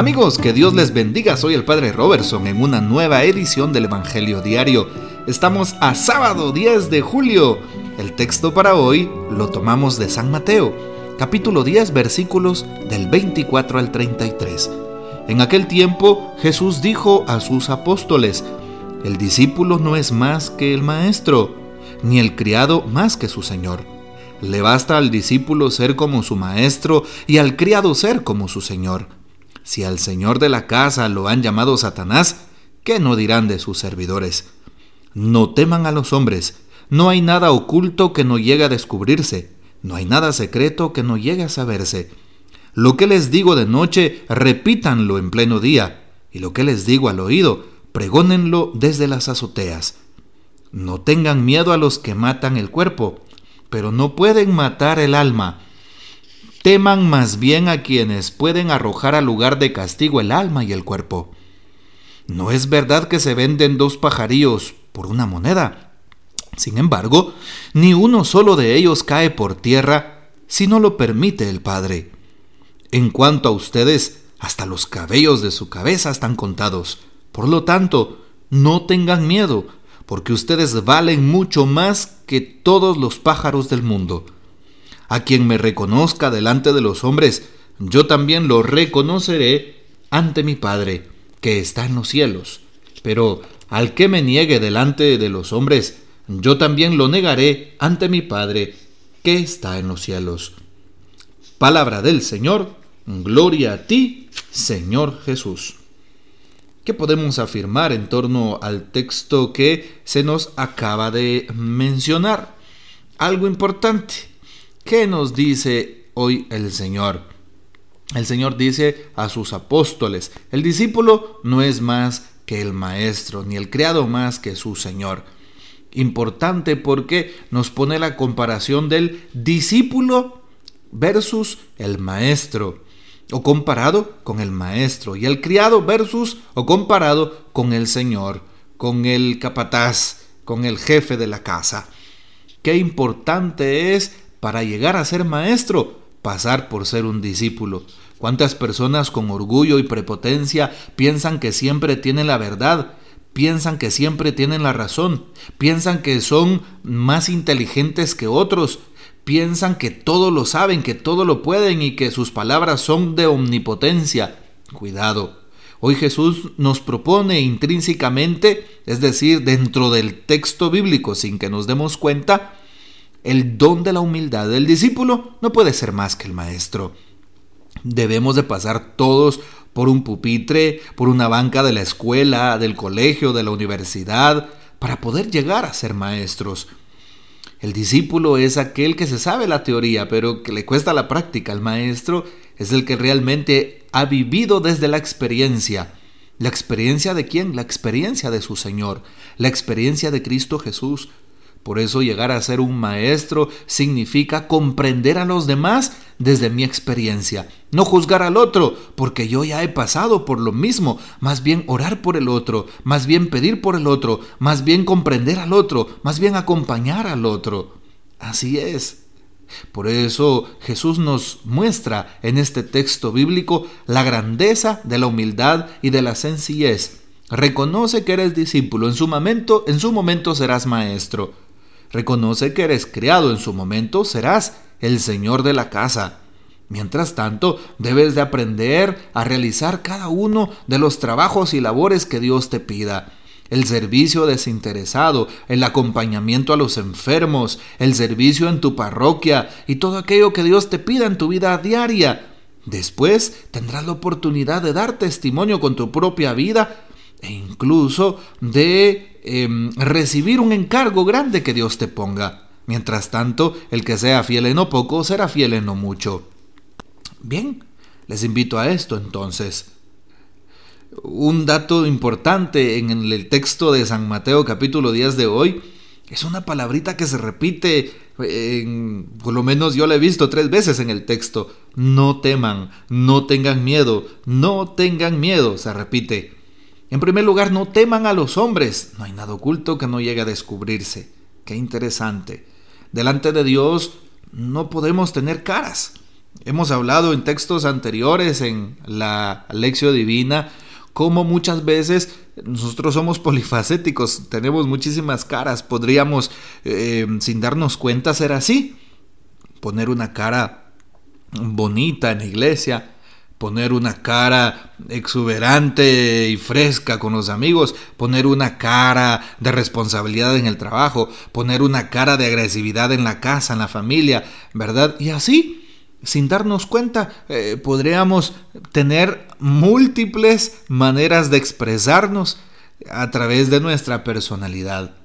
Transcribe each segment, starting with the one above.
Amigos, que Dios les bendiga, soy el Padre Robertson en una nueva edición del Evangelio Diario. Estamos a sábado 10 de julio. El texto para hoy lo tomamos de San Mateo, capítulo 10, versículos del 24 al 33. En aquel tiempo Jesús dijo a sus apóstoles, el discípulo no es más que el maestro, ni el criado más que su señor. Le basta al discípulo ser como su maestro y al criado ser como su señor. Si al señor de la casa lo han llamado Satanás, ¿qué no dirán de sus servidores? No teman a los hombres, no hay nada oculto que no llegue a descubrirse, no hay nada secreto que no llegue a saberse. Lo que les digo de noche, repítanlo en pleno día, y lo que les digo al oído, pregónenlo desde las azoteas. No tengan miedo a los que matan el cuerpo, pero no pueden matar el alma teman más bien a quienes pueden arrojar al lugar de castigo el alma y el cuerpo. No es verdad que se venden dos pajarillos por una moneda. Sin embargo, ni uno solo de ellos cae por tierra si no lo permite el Padre. En cuanto a ustedes, hasta los cabellos de su cabeza están contados. Por lo tanto, no tengan miedo, porque ustedes valen mucho más que todos los pájaros del mundo. A quien me reconozca delante de los hombres, yo también lo reconoceré ante mi Padre, que está en los cielos. Pero al que me niegue delante de los hombres, yo también lo negaré ante mi Padre, que está en los cielos. Palabra del Señor, gloria a ti, Señor Jesús. ¿Qué podemos afirmar en torno al texto que se nos acaba de mencionar? Algo importante. ¿Qué nos dice hoy el Señor? El Señor dice a sus apóstoles, el discípulo no es más que el maestro, ni el criado más que su Señor. Importante porque nos pone la comparación del discípulo versus el maestro, o comparado con el maestro, y el criado versus o comparado con el Señor, con el capataz, con el jefe de la casa. Qué importante es para llegar a ser maestro, pasar por ser un discípulo. ¿Cuántas personas con orgullo y prepotencia piensan que siempre tienen la verdad? Piensan que siempre tienen la razón, piensan que son más inteligentes que otros, piensan que todo lo saben, que todo lo pueden y que sus palabras son de omnipotencia. Cuidado. Hoy Jesús nos propone intrínsecamente, es decir, dentro del texto bíblico, sin que nos demos cuenta, el don de la humildad del discípulo no puede ser más que el maestro. Debemos de pasar todos por un pupitre, por una banca de la escuela, del colegio, de la universidad, para poder llegar a ser maestros. El discípulo es aquel que se sabe la teoría, pero que le cuesta la práctica. El maestro es el que realmente ha vivido desde la experiencia. ¿La experiencia de quién? La experiencia de su Señor, la experiencia de Cristo Jesús. Por eso llegar a ser un maestro significa comprender a los demás desde mi experiencia, no juzgar al otro, porque yo ya he pasado por lo mismo, más bien orar por el otro, más bien pedir por el otro, más bien comprender al otro, más bien acompañar al otro. Así es. Por eso Jesús nos muestra en este texto bíblico la grandeza de la humildad y de la sencillez. Reconoce que eres discípulo, en su momento, en su momento serás maestro. Reconoce que eres criado en su momento, serás el señor de la casa. Mientras tanto, debes de aprender a realizar cada uno de los trabajos y labores que Dios te pida. El servicio desinteresado, el acompañamiento a los enfermos, el servicio en tu parroquia y todo aquello que Dios te pida en tu vida diaria. Después tendrás la oportunidad de dar testimonio con tu propia vida e incluso de em, recibir un encargo grande que Dios te ponga. Mientras tanto, el que sea fiel en lo poco será fiel en lo mucho. Bien, les invito a esto entonces. Un dato importante en el texto de San Mateo capítulo 10 de hoy es una palabrita que se repite, por lo menos yo la he visto tres veces en el texto. No teman, no tengan miedo, no tengan miedo, se repite. En primer lugar, no teman a los hombres. No hay nada oculto que no llegue a descubrirse. Qué interesante. Delante de Dios no podemos tener caras. Hemos hablado en textos anteriores en la lección divina cómo muchas veces nosotros somos polifacéticos, tenemos muchísimas caras, podríamos eh, sin darnos cuenta ser así, poner una cara bonita en la iglesia, poner una cara exuberante y fresca con los amigos, poner una cara de responsabilidad en el trabajo, poner una cara de agresividad en la casa, en la familia, ¿verdad? Y así, sin darnos cuenta, eh, podríamos tener múltiples maneras de expresarnos a través de nuestra personalidad.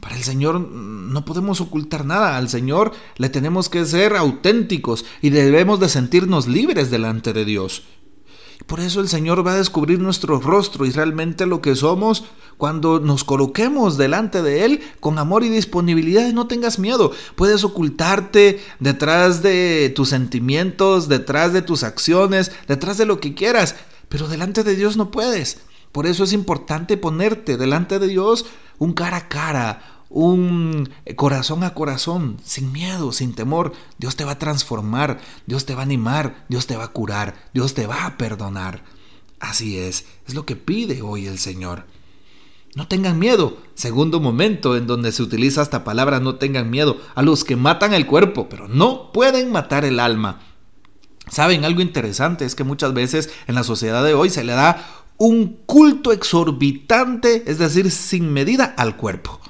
Para el Señor no podemos ocultar nada, al Señor le tenemos que ser auténticos y debemos de sentirnos libres delante de Dios. Por eso el Señor va a descubrir nuestro rostro y realmente lo que somos cuando nos coloquemos delante de Él con amor y disponibilidad. No tengas miedo. Puedes ocultarte detrás de tus sentimientos, detrás de tus acciones, detrás de lo que quieras. Pero delante de Dios no puedes. Por eso es importante ponerte delante de Dios un cara a cara, un corazón a corazón, sin miedo, sin temor. Dios te va a transformar, Dios te va a animar, Dios te va a curar, Dios te va a perdonar. Así es, es lo que pide hoy el Señor. No tengan miedo. Segundo momento en donde se utiliza esta palabra, no tengan miedo a los que matan el cuerpo, pero no pueden matar el alma. Saben, algo interesante es que muchas veces en la sociedad de hoy se le da un culto exorbitante, es decir, sin medida al cuerpo.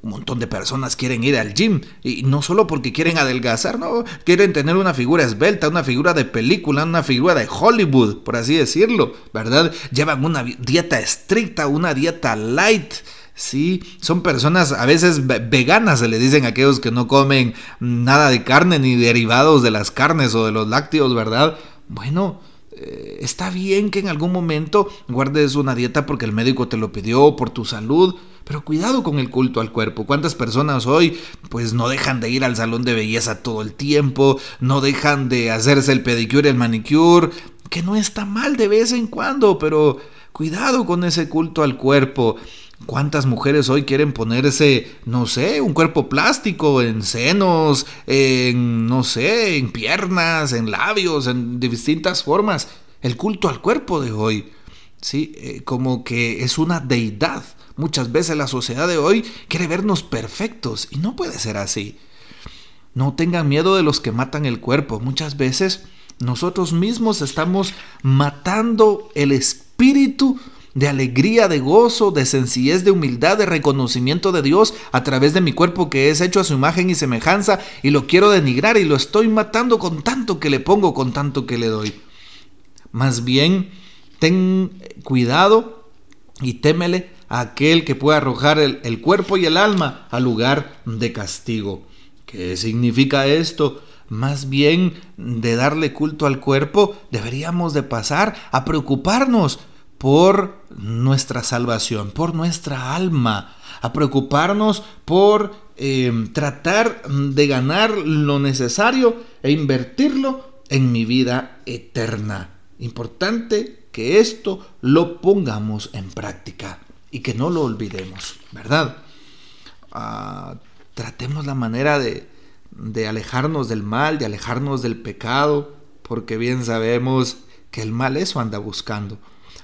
Un montón de personas quieren ir al gym y no solo porque quieren adelgazar, no, quieren tener una figura esbelta, una figura de película, una figura de Hollywood, por así decirlo, ¿verdad? Llevan una dieta estricta, una dieta light. Sí, son personas a veces veganas, se le dicen a aquellos que no comen nada de carne ni derivados de las carnes o de los lácteos, ¿verdad? Bueno, eh, está bien que en algún momento guardes una dieta porque el médico te lo pidió, por tu salud, pero cuidado con el culto al cuerpo. ¿Cuántas personas hoy pues no dejan de ir al salón de belleza todo el tiempo, no dejan de hacerse el pedicure, el manicure, que no está mal de vez en cuando, pero cuidado con ese culto al cuerpo. ¿Cuántas mujeres hoy quieren ponerse, no sé, un cuerpo plástico en senos, en, no sé, en piernas, en labios, en distintas formas? El culto al cuerpo de hoy, ¿sí? Eh, como que es una deidad. Muchas veces la sociedad de hoy quiere vernos perfectos y no puede ser así. No tengan miedo de los que matan el cuerpo. Muchas veces nosotros mismos estamos matando el espíritu de alegría, de gozo, de sencillez, de humildad, de reconocimiento de Dios a través de mi cuerpo que es hecho a su imagen y semejanza y lo quiero denigrar y lo estoy matando con tanto que le pongo, con tanto que le doy. Más bien, ten cuidado y témele a aquel que pueda arrojar el, el cuerpo y el alma al lugar de castigo. ¿Qué significa esto? más bien de darle culto al cuerpo, deberíamos de pasar a preocuparnos por nuestra salvación, por nuestra alma, a preocuparnos por eh, tratar de ganar lo necesario e invertirlo en mi vida eterna. Importante que esto lo pongamos en práctica y que no lo olvidemos, ¿verdad? Ah, tratemos la manera de, de alejarnos del mal, de alejarnos del pecado, porque bien sabemos que el mal eso anda buscando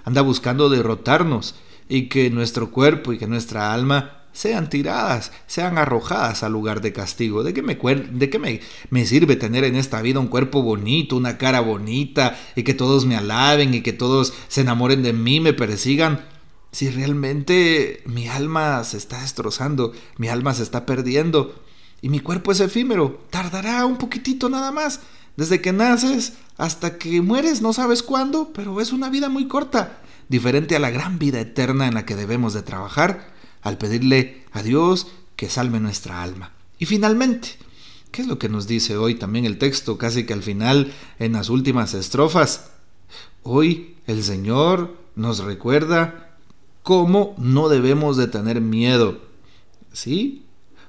anda buscando derrotarnos y que nuestro cuerpo y que nuestra alma sean tiradas, sean arrojadas al lugar de castigo. ¿De qué, me, de qué me, me, sirve tener en esta vida un cuerpo bonito, una cara bonita, y que todos me alaben y que todos se enamoren de mí, me persigan? Si realmente mi alma se está destrozando, mi alma se está perdiendo, y mi cuerpo es efímero, tardará un poquitito nada más. Desde que naces hasta que mueres, no sabes cuándo, pero es una vida muy corta, diferente a la gran vida eterna en la que debemos de trabajar al pedirle a Dios que salve nuestra alma. Y finalmente, ¿qué es lo que nos dice hoy también el texto, casi que al final, en las últimas estrofas? Hoy el Señor nos recuerda cómo no debemos de tener miedo, ¿sí?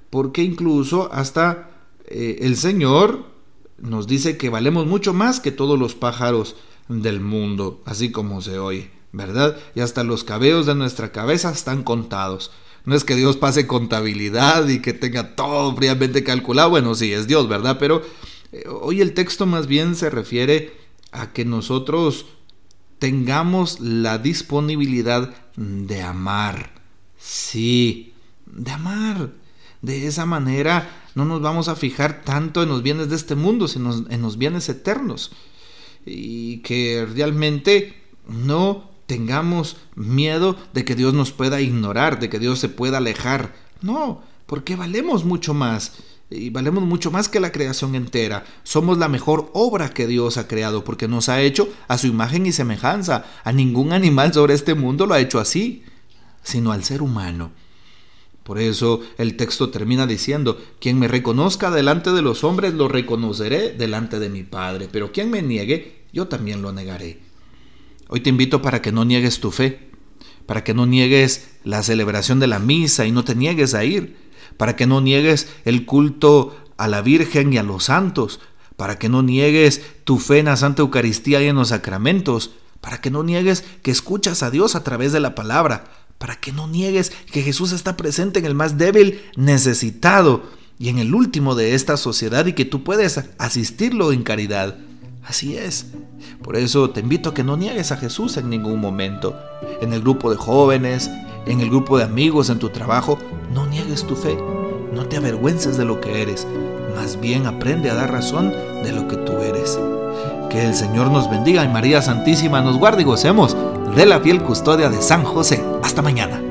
Porque incluso hasta eh, el Señor nos dice que valemos mucho más que todos los pájaros del mundo, así como se oye, ¿verdad? Y hasta los cabellos de nuestra cabeza están contados. No es que Dios pase contabilidad y que tenga todo fríamente calculado, bueno, sí, es Dios, ¿verdad? Pero Eh, hoy el texto más bien se refiere a que nosotros tengamos la disponibilidad de amar. Sí, de amar. De esa manera no nos vamos a fijar tanto en los bienes de este mundo, sino en los bienes eternos. Y que realmente no tengamos miedo de que Dios nos pueda ignorar, de que Dios se pueda alejar. No, porque valemos mucho más y valemos mucho más que la creación entera. Somos la mejor obra que Dios ha creado porque nos ha hecho a su imagen y semejanza. A ningún animal sobre este mundo lo ha hecho así, sino al ser humano. Por eso el texto termina diciendo, quien me reconozca delante de los hombres, lo reconoceré delante de mi Padre, pero quien me niegue, yo también lo negaré. Hoy te invito para que no niegues tu fe, para que no niegues la celebración de la misa y no te niegues a ir, para que no niegues el culto a la Virgen y a los santos, para que no niegues tu fe en la Santa Eucaristía y en los sacramentos, para que no niegues que escuchas a Dios a través de la palabra, para que no niegues que Jesús está presente en el más débil, necesitado y en el último de esta sociedad y que tú puedes asistirlo en caridad. Así es. Por eso te invito a que no niegues a Jesús en ningún momento. En el grupo de jóvenes, en el grupo de amigos, en tu trabajo, no niegues tu fe. No te avergüences de lo que eres. Más bien aprende a dar razón de lo que tú eres. Que el Señor nos bendiga y María Santísima nos guarde y gocemos de la fiel custodia de San José. Hasta mañana.